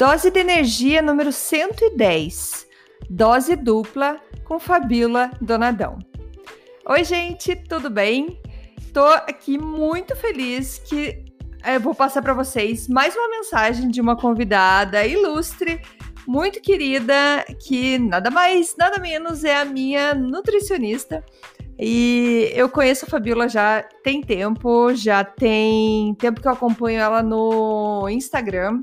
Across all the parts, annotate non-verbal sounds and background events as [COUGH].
Dose de energia número 110. Dose dupla com Fabíola Donadão. Oi, gente, tudo bem? Tô aqui muito feliz que eu vou passar para vocês mais uma mensagem de uma convidada ilustre, muito querida, que nada mais, nada menos é a minha nutricionista. E eu conheço a Fabiola já tem tempo, já tem tempo que eu acompanho ela no Instagram.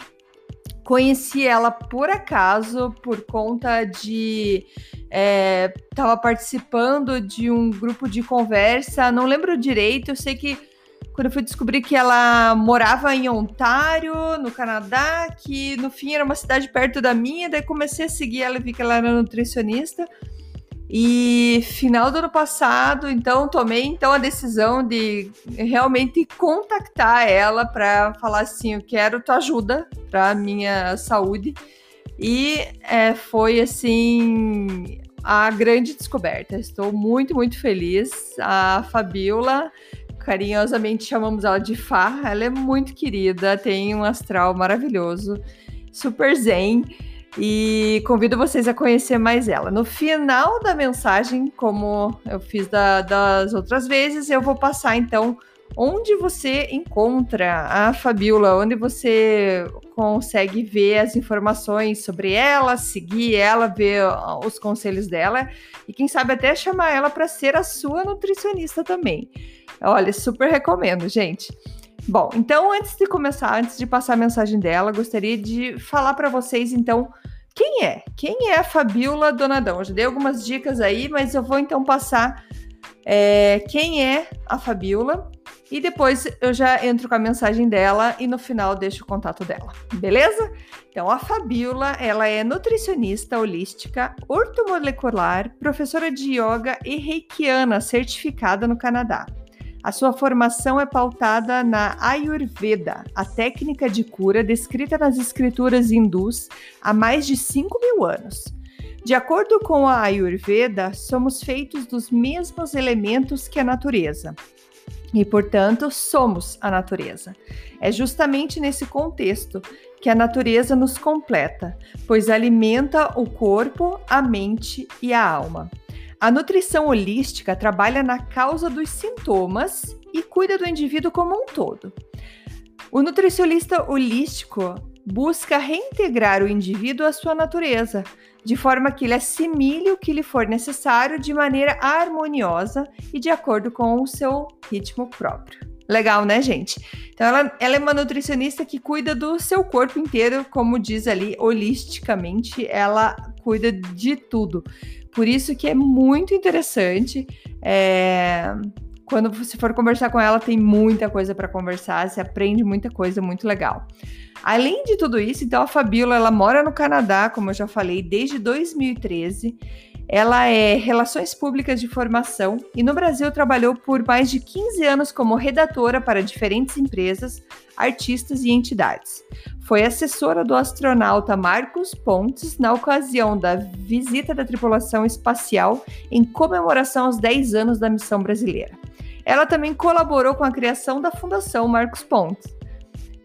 Conheci ela por acaso, por conta de. Estava é, participando de um grupo de conversa, não lembro direito, eu sei que quando eu fui descobrir que ela morava em Ontário, no Canadá, que no fim era uma cidade perto da minha, daí comecei a seguir ela e vi que ela era nutricionista. E final do ano passado, então tomei então a decisão de realmente contactar ela para falar assim, eu quero tua ajuda para minha saúde. E é, foi assim a grande descoberta. Estou muito, muito feliz. A Fabiola, carinhosamente chamamos ela de Fá, ela é muito querida, tem um astral maravilhoso, super zen e convido vocês a conhecer mais ela. No final da mensagem, como eu fiz da, das outras vezes, eu vou passar então onde você encontra a Fabiola, onde você consegue ver as informações sobre ela, seguir ela, ver os conselhos dela e quem sabe até chamar ela para ser a sua nutricionista também. Olha, super recomendo, gente. Bom, então antes de começar, antes de passar a mensagem dela, gostaria de falar para vocês então quem é? Quem é a Fabiola Donadão? Eu já dei algumas dicas aí, mas eu vou então passar é, quem é a Fabiola e depois eu já entro com a mensagem dela e no final deixo o contato dela, beleza? Então a Fabiola, ela é nutricionista holística, ortomolecular, professora de yoga e reikiana certificada no Canadá. A sua formação é pautada na Ayurveda, a técnica de cura descrita nas escrituras hindus há mais de 5 mil anos. De acordo com a Ayurveda, somos feitos dos mesmos elementos que a natureza. E, portanto, somos a natureza. É justamente nesse contexto que a natureza nos completa, pois alimenta o corpo, a mente e a alma. A nutrição holística trabalha na causa dos sintomas e cuida do indivíduo como um todo. O nutricionista holístico busca reintegrar o indivíduo à sua natureza, de forma que ele assimile o que lhe for necessário de maneira harmoniosa e de acordo com o seu ritmo próprio. Legal, né, gente? Então, ela, ela é uma nutricionista que cuida do seu corpo inteiro, como diz ali, holisticamente, ela cuida de tudo. Por isso que é muito interessante. É... Quando você for conversar com ela, tem muita coisa para conversar, você aprende muita coisa muito legal. Além de tudo isso, então a Fabíola, ela mora no Canadá, como eu já falei, desde 2013. Ela é Relações Públicas de Formação e no Brasil trabalhou por mais de 15 anos como redatora para diferentes empresas, artistas e entidades. Foi assessora do astronauta Marcos Pontes na ocasião da visita da tripulação espacial em comemoração aos 10 anos da missão brasileira. Ela também colaborou com a criação da Fundação Marcos Pontes.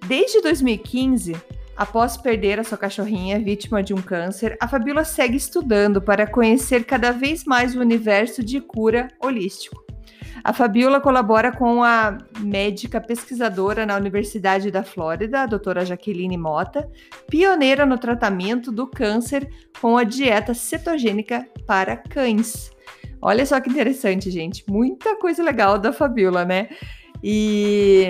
Desde 2015, Após perder a sua cachorrinha vítima de um câncer, a Fabíola segue estudando para conhecer cada vez mais o universo de cura holístico. A Fabiola colabora com a médica pesquisadora na Universidade da Flórida, a doutora Jaqueline Mota, pioneira no tratamento do câncer com a dieta cetogênica para cães. Olha só que interessante, gente. Muita coisa legal da Fabiola, né? E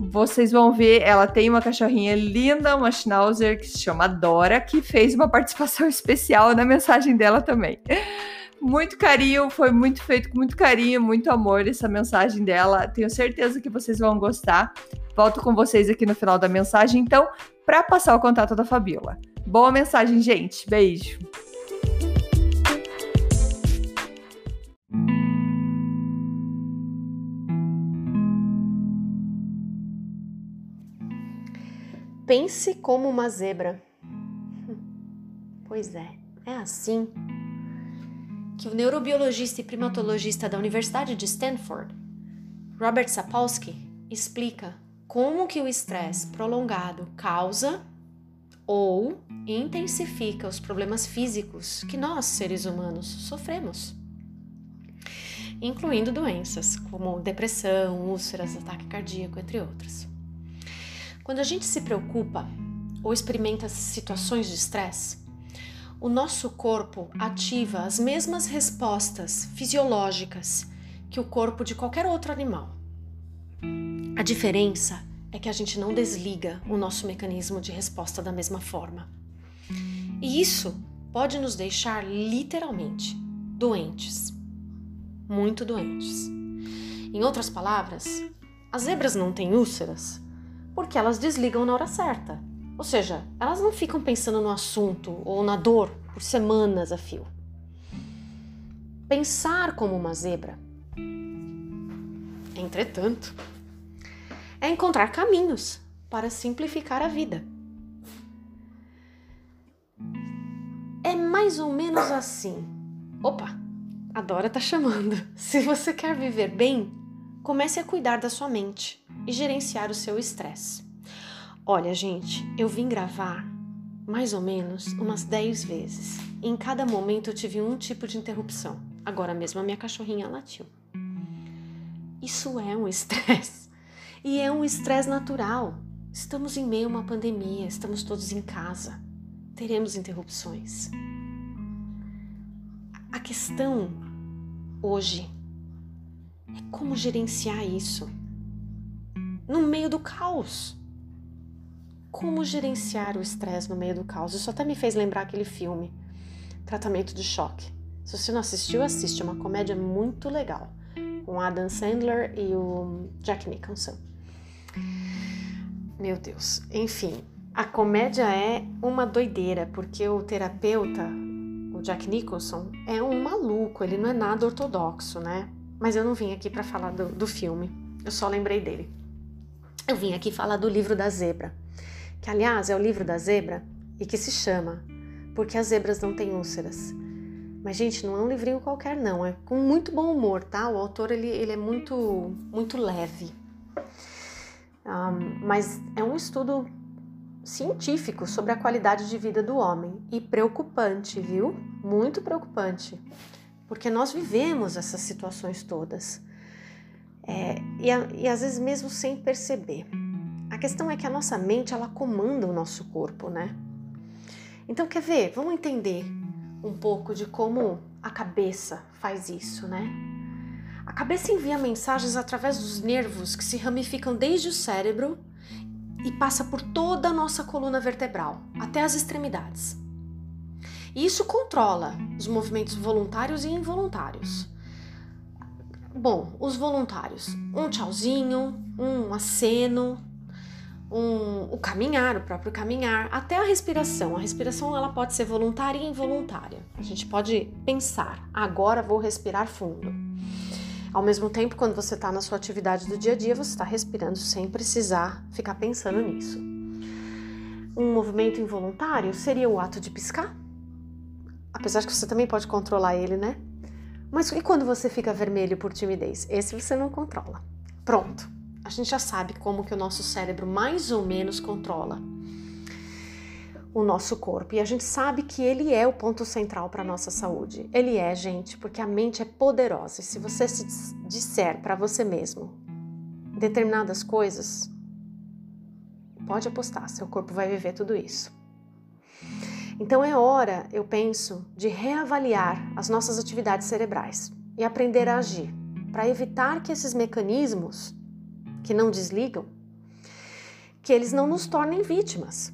vocês vão ver, ela tem uma cachorrinha linda, uma Schnauzer que se chama Dora, que fez uma participação [LAUGHS] especial na mensagem dela também. Muito carinho, foi muito feito com muito carinho, muito amor essa mensagem dela. Tenho certeza que vocês vão gostar. Volto com vocês aqui no final da mensagem, então, para passar o contato da Fabiola. Boa mensagem, gente. Beijo. Pense como uma zebra. Pois é, é assim que o neurobiologista e primatologista da Universidade de Stanford, Robert Sapolsky, explica como que o estresse prolongado causa ou intensifica os problemas físicos que nós, seres humanos, sofremos, incluindo doenças como depressão, úlceras, ataque cardíaco, entre outras. Quando a gente se preocupa ou experimenta situações de estresse, o nosso corpo ativa as mesmas respostas fisiológicas que o corpo de qualquer outro animal. A diferença é que a gente não desliga o nosso mecanismo de resposta da mesma forma. E isso pode nos deixar literalmente doentes, muito doentes. Em outras palavras, as zebras não têm úlceras porque elas desligam na hora certa. Ou seja, elas não ficam pensando no assunto ou na dor por semanas a fio. Pensar como uma zebra, entretanto, é encontrar caminhos para simplificar a vida. É mais ou menos assim. Opa, a Dora tá chamando. [LAUGHS] Se você quer viver bem, comece a cuidar da sua mente e gerenciar o seu estresse. Olha, gente, eu vim gravar mais ou menos umas 10 vezes. em cada momento eu tive um tipo de interrupção. Agora mesmo a minha cachorrinha latiu. Isso é um estresse. E é um estresse natural. Estamos em meio a uma pandemia, estamos todos em casa. Teremos interrupções. A questão hoje é como gerenciar isso no meio do caos. Como gerenciar o estresse no meio do caos? Isso até me fez lembrar aquele filme, Tratamento de Choque. Se você não assistiu, assiste. É uma comédia muito legal, com Adam Sandler e o Jack Nicholson. Meu Deus. Enfim, a comédia é uma doideira, porque o terapeuta, o Jack Nicholson, é um maluco, ele não é nada ortodoxo, né? Mas eu não vim aqui para falar do, do filme, eu só lembrei dele. Eu vim aqui falar do livro da zebra, que aliás é o livro da zebra e que se chama Porque as Zebras Não Têm Úlceras. Mas, gente, não é um livrinho qualquer, não. É com muito bom humor, tá? O autor ele, ele é muito, muito leve. Um, mas é um estudo científico sobre a qualidade de vida do homem e preocupante, viu? Muito preocupante porque nós vivemos essas situações todas. É, e, e às vezes mesmo sem perceber. A questão é que a nossa mente ela comanda o nosso corpo, né? Então quer ver? Vamos entender um pouco de como a cabeça faz isso, né? A cabeça envia mensagens através dos nervos que se ramificam desde o cérebro e passa por toda a nossa coluna vertebral, até as extremidades. E isso controla os movimentos voluntários e involuntários. Bom, os voluntários, um tchauzinho, um aceno, um, o caminhar, o próprio caminhar, até a respiração. A respiração ela pode ser voluntária e involuntária. A gente pode pensar, agora vou respirar fundo. Ao mesmo tempo, quando você está na sua atividade do dia a dia, você está respirando sem precisar ficar pensando nisso. Um movimento involuntário seria o ato de piscar, Apesar que você também pode controlar ele, né? Mas e quando você fica vermelho por timidez? Esse você não controla. Pronto. A gente já sabe como que o nosso cérebro mais ou menos controla o nosso corpo. E a gente sabe que ele é o ponto central para nossa saúde. Ele é, gente, porque a mente é poderosa. E se você se disser para você mesmo determinadas coisas, pode apostar, seu corpo vai viver tudo isso. Então é hora, eu penso, de reavaliar as nossas atividades cerebrais e aprender a agir para evitar que esses mecanismos que não desligam, que eles não nos tornem vítimas.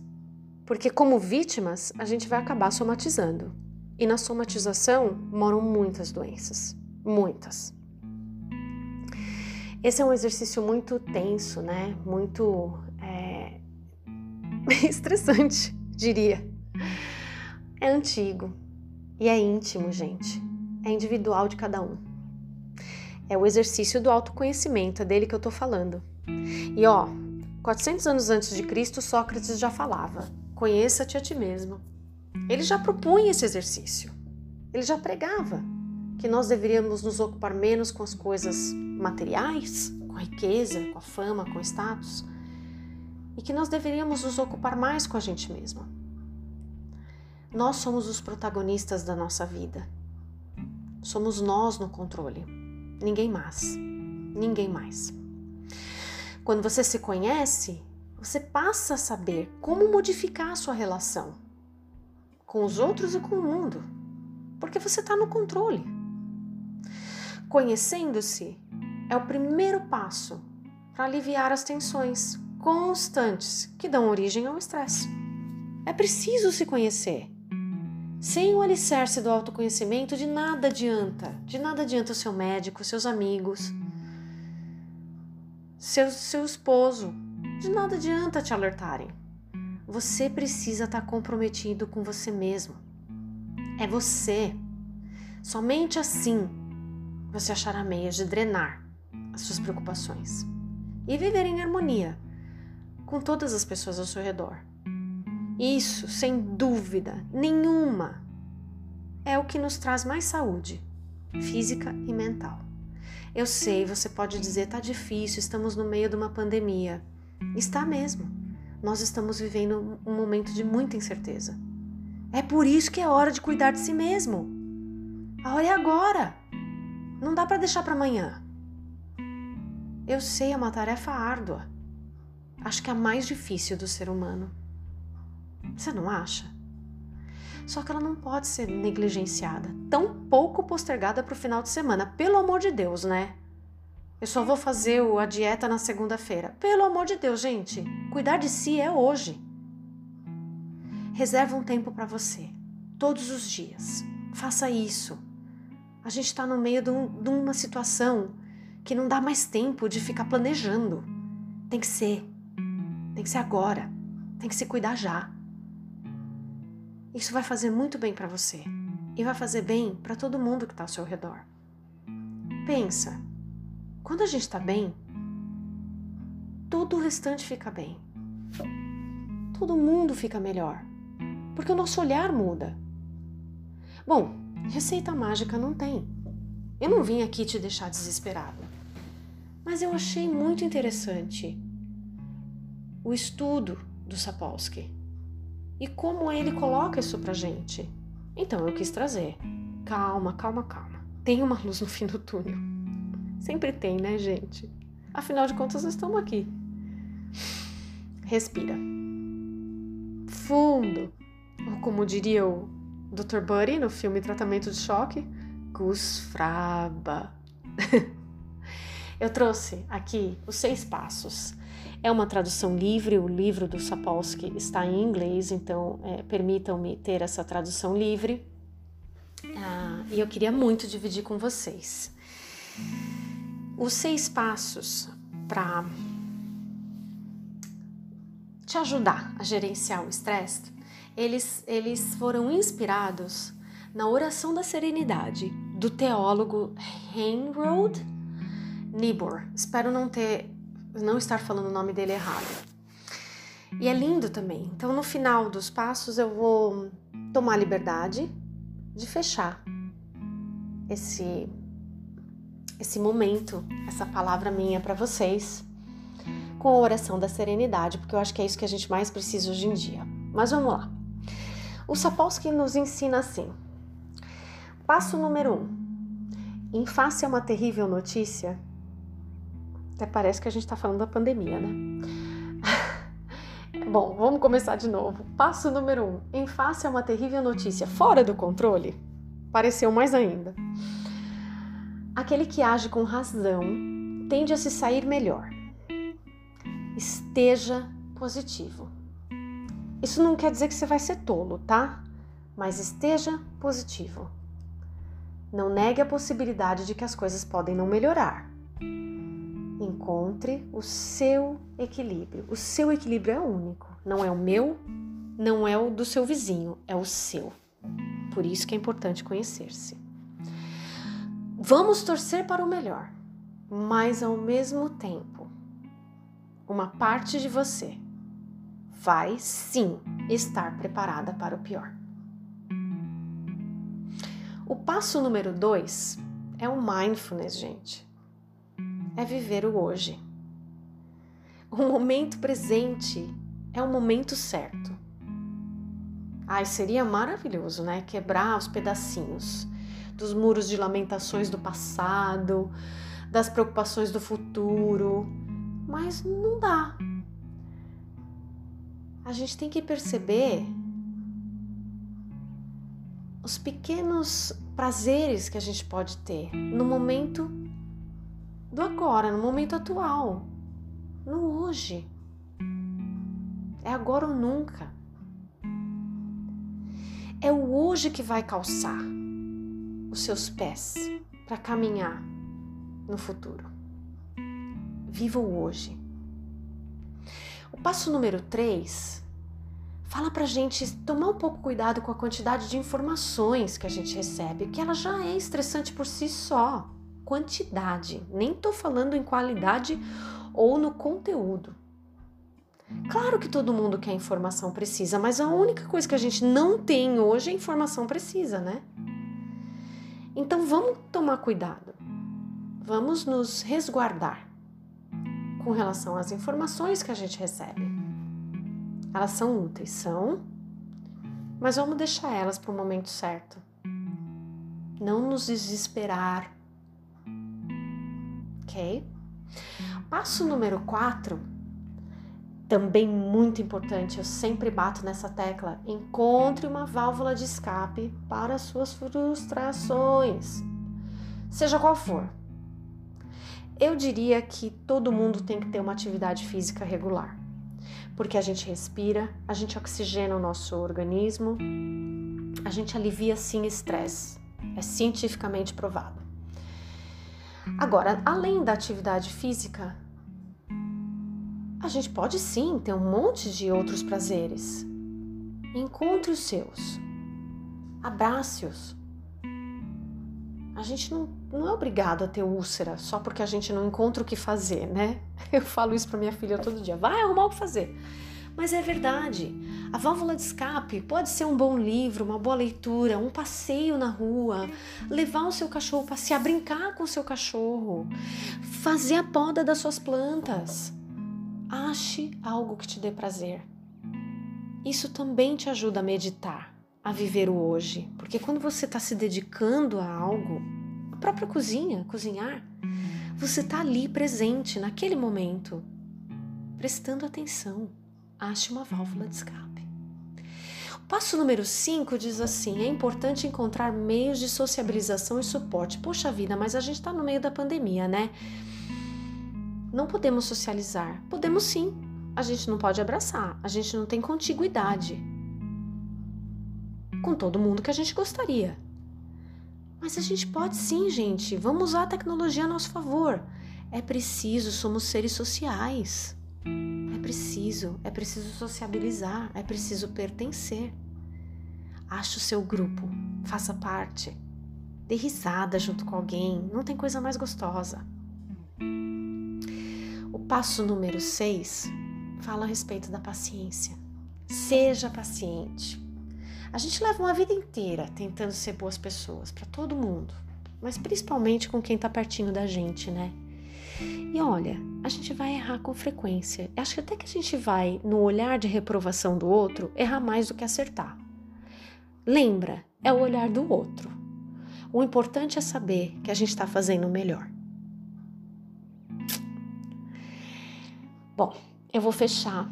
Porque como vítimas, a gente vai acabar somatizando. E na somatização moram muitas doenças, muitas. Esse é um exercício muito tenso, né? Muito é... [LAUGHS] estressante, diria. É antigo e é íntimo, gente. É individual de cada um. É o exercício do autoconhecimento, é dele que eu tô falando. E ó, 400 anos antes de Cristo, Sócrates já falava: conheça-te a ti mesmo. Ele já propunha esse exercício. Ele já pregava que nós deveríamos nos ocupar menos com as coisas materiais, com a riqueza, com a fama, com o status, e que nós deveríamos nos ocupar mais com a gente mesma. Nós somos os protagonistas da nossa vida. Somos nós no controle. Ninguém mais. Ninguém mais. Quando você se conhece, você passa a saber como modificar a sua relação com os outros e com o mundo, porque você está no controle. Conhecendo-se é o primeiro passo para aliviar as tensões constantes que dão origem ao estresse. É preciso se conhecer. Sem o alicerce do autoconhecimento, de nada adianta. De nada adianta o seu médico, seus amigos, seu, seu esposo. De nada adianta te alertarem. Você precisa estar comprometido com você mesmo. É você. Somente assim você achará meios de drenar as suas preocupações e viver em harmonia com todas as pessoas ao seu redor. Isso, sem dúvida nenhuma, é o que nos traz mais saúde física e mental. Eu sei, você pode dizer, tá difícil, estamos no meio de uma pandemia. Está mesmo. Nós estamos vivendo um momento de muita incerteza. É por isso que é hora de cuidar de si mesmo. A hora é agora. Não dá para deixar para amanhã. Eu sei, é uma tarefa árdua. Acho que é a mais difícil do ser humano. Você não acha? Só que ela não pode ser negligenciada, tão pouco postergada para o final de semana. Pelo amor de Deus, né? Eu só vou fazer a dieta na segunda-feira. Pelo amor de Deus, gente, cuidar de si é hoje. Reserva um tempo para você, todos os dias. Faça isso. A gente está no meio de, um, de uma situação que não dá mais tempo de ficar planejando. Tem que ser. Tem que ser agora. Tem que se cuidar já. Isso vai fazer muito bem para você e vai fazer bem para todo mundo que está ao seu redor. Pensa, quando a gente está bem, todo o restante fica bem. Todo mundo fica melhor, porque o nosso olhar muda. Bom, Receita mágica não tem. Eu não vim aqui te deixar desesperada. Mas eu achei muito interessante o estudo do Sapolsky e como ele coloca isso pra gente. Então eu quis trazer. Calma, calma, calma. Tem uma luz no fim do túnel. Sempre tem, né, gente? Afinal de contas, nós estamos aqui. Respira. Fundo. Ou como diria o Dr. Buddy no filme Tratamento de Choque, Gus Fraba. [LAUGHS] Eu trouxe aqui os seis passos. É uma tradução livre, o livro do Sapolsky está em inglês, então é, permitam-me ter essa tradução livre. Ah, e eu queria muito dividir com vocês. Os seis passos para te ajudar a gerenciar o estresse eles, eles foram inspirados na oração da serenidade do teólogo Heinrold Niebuhr. Espero não ter não estar falando o nome dele errado. E é lindo também. Então, no final dos passos, eu vou tomar a liberdade de fechar esse esse momento, essa palavra minha para vocês, com a oração da serenidade, porque eu acho que é isso que a gente mais precisa hoje em dia. Mas vamos lá. O Sapolsky nos ensina assim: passo número um, em face a uma terrível notícia. Até parece que a gente está falando da pandemia, né? [LAUGHS] Bom, vamos começar de novo. Passo número um, em face a uma terrível notícia fora do controle. Pareceu mais ainda. Aquele que age com razão tende a se sair melhor. Esteja positivo. Isso não quer dizer que você vai ser tolo, tá? mas esteja positivo. Não negue a possibilidade de que as coisas podem não melhorar. Encontre o seu equilíbrio. O seu equilíbrio é único, não é o meu, não é o do seu vizinho, é o seu. Por isso que é importante conhecer-se. Vamos torcer para o melhor, mas ao mesmo tempo, uma parte de você vai sim estar preparada para o pior. O passo número dois é o mindfulness, gente. É viver o hoje. O momento presente é o momento certo. Ai, seria maravilhoso, né? Quebrar os pedacinhos dos muros de lamentações do passado, das preocupações do futuro, mas não dá. A gente tem que perceber os pequenos prazeres que a gente pode ter no momento do agora, no momento atual, no hoje. É agora ou nunca. É o hoje que vai calçar os seus pés para caminhar no futuro. Viva o hoje. O passo número 3 fala pra gente tomar um pouco cuidado com a quantidade de informações que a gente recebe, que ela já é estressante por si só. Quantidade, nem tô falando em qualidade ou no conteúdo. Claro que todo mundo quer informação precisa, mas a única coisa que a gente não tem hoje é informação precisa, né? Então vamos tomar cuidado. Vamos nos resguardar com relação às informações que a gente recebe. Elas são úteis, são, mas vamos deixar elas para o momento certo. Não nos desesperar. Ok? Passo número 4, também muito importante, eu sempre bato nessa tecla. Encontre uma válvula de escape para suas frustrações, seja qual for. Eu diria que todo mundo tem que ter uma atividade física regular porque a gente respira, a gente oxigena o nosso organismo, a gente alivia sim estresse. É cientificamente provado. Agora, além da atividade física, a gente pode sim ter um monte de outros prazeres. Encontre os seus, abrace-os. A gente não, não é obrigado a ter úlcera só porque a gente não encontra o que fazer, né? [LAUGHS] Eu falo isso para minha filha todo dia. Vai arrumar o que fazer. Mas é verdade. A válvula de escape pode ser um bom livro, uma boa leitura, um passeio na rua, levar o seu cachorro passear, brincar com o seu cachorro, fazer a poda das suas plantas. Ache algo que te dê prazer. Isso também te ajuda a meditar, a viver o hoje, porque quando você está se dedicando a algo, a própria cozinha, cozinhar, você está ali presente naquele momento, prestando atenção. Ache uma válvula de escape. Passo número 5 diz assim: é importante encontrar meios de sociabilização e suporte. Poxa vida, mas a gente está no meio da pandemia, né? Não podemos socializar. Podemos sim. A gente não pode abraçar. A gente não tem contiguidade com todo mundo que a gente gostaria. Mas a gente pode sim, gente. Vamos usar a tecnologia a nosso favor. É preciso, somos seres sociais. Preciso, é preciso sociabilizar, é preciso pertencer. Ache o seu grupo, faça parte. Dê risada junto com alguém, não tem coisa mais gostosa. O passo número 6 fala a respeito da paciência. Seja paciente. A gente leva uma vida inteira tentando ser boas pessoas para todo mundo, mas principalmente com quem está pertinho da gente, né? E olha, a gente vai errar com frequência. Acho que até que a gente vai, no olhar de reprovação do outro, errar mais do que acertar. Lembra, é o olhar do outro. O importante é saber que a gente está fazendo o melhor. Bom, eu vou fechar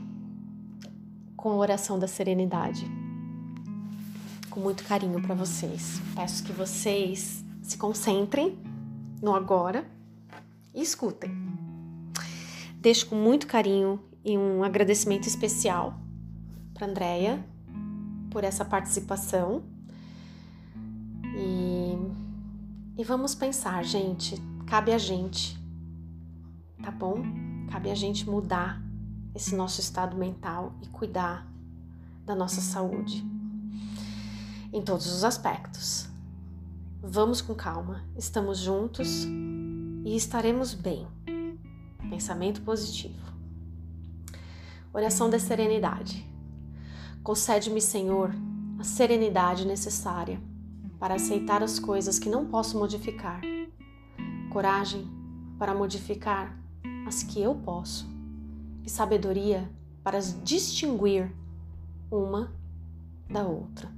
com a oração da serenidade com muito carinho para vocês. Peço que vocês se concentrem no agora escutem. Deixo com muito carinho e um agradecimento especial para Andreia por essa participação. E, e vamos pensar, gente, cabe a gente, tá bom? Cabe a gente mudar esse nosso estado mental e cuidar da nossa saúde em todos os aspectos. Vamos com calma, estamos juntos, e estaremos bem. Pensamento positivo. Oração da serenidade. Concede-me, Senhor, a serenidade necessária para aceitar as coisas que não posso modificar, coragem para modificar as que eu posso e sabedoria para distinguir uma da outra.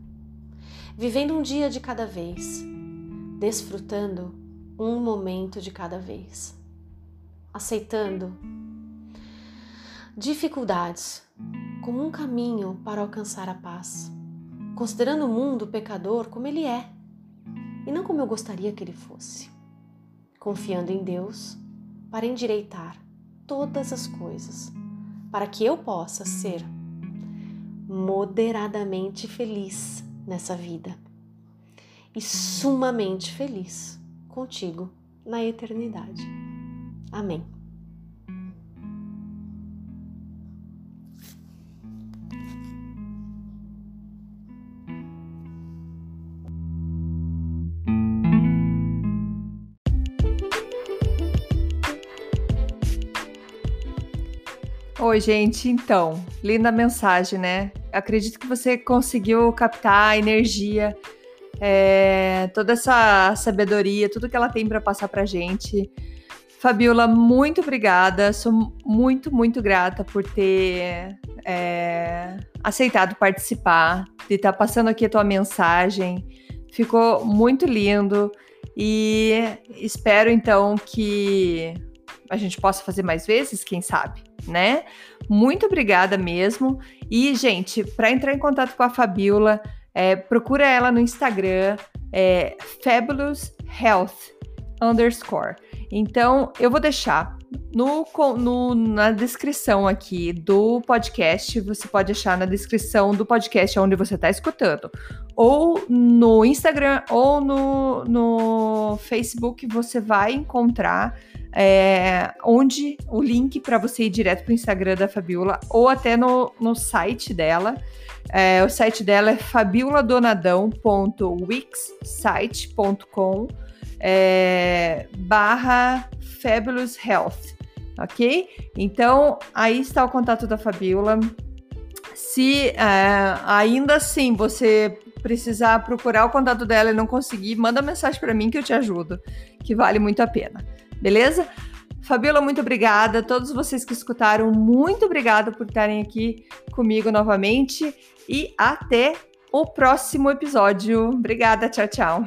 Vivendo um dia de cada vez, desfrutando um momento de cada vez, aceitando dificuldades como um caminho para alcançar a paz, considerando o mundo pecador como ele é e não como eu gostaria que ele fosse, confiando em Deus para endireitar todas as coisas, para que eu possa ser moderadamente feliz nessa vida. E sumamente feliz contigo na eternidade. Amém. Oi, gente. Então, linda mensagem, né? Acredito que você conseguiu captar a energia, é, toda essa sabedoria, tudo que ela tem para passar para gente. Fabiola, muito obrigada. Sou muito, muito grata por ter é, aceitado participar, de estar tá passando aqui a tua mensagem. Ficou muito lindo e espero então que a gente possa fazer mais vezes, quem sabe né? Muito obrigada mesmo. E, gente, para entrar em contato com a Fabiola, é, procura ela no Instagram, é Fabulous Health underscore. Então, eu vou deixar no, no, na descrição aqui do podcast, você pode achar na descrição do podcast onde você está escutando, ou no Instagram ou no, no Facebook, você vai encontrar é, onde o link para você ir direto para o Instagram da Fabiola ou até no, no site dela. É, o site dela é fabioladonadão.wixsite.com é, barra Fabulous Health, ok? Então, aí está o contato da Fabiola. Se é, ainda assim você precisar procurar o contato dela e não conseguir, manda mensagem para mim que eu te ajudo, que vale muito a pena. Beleza? Fabiola, muito obrigada. Todos vocês que escutaram, muito obrigada por estarem aqui comigo novamente e até o próximo episódio. Obrigada, tchau, tchau.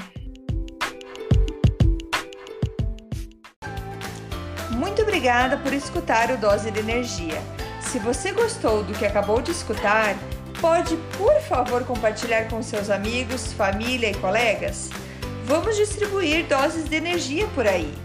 Muito obrigada por escutar o Dose de Energia. Se você gostou do que acabou de escutar, pode, por favor, compartilhar com seus amigos, família e colegas? Vamos distribuir doses de energia por aí.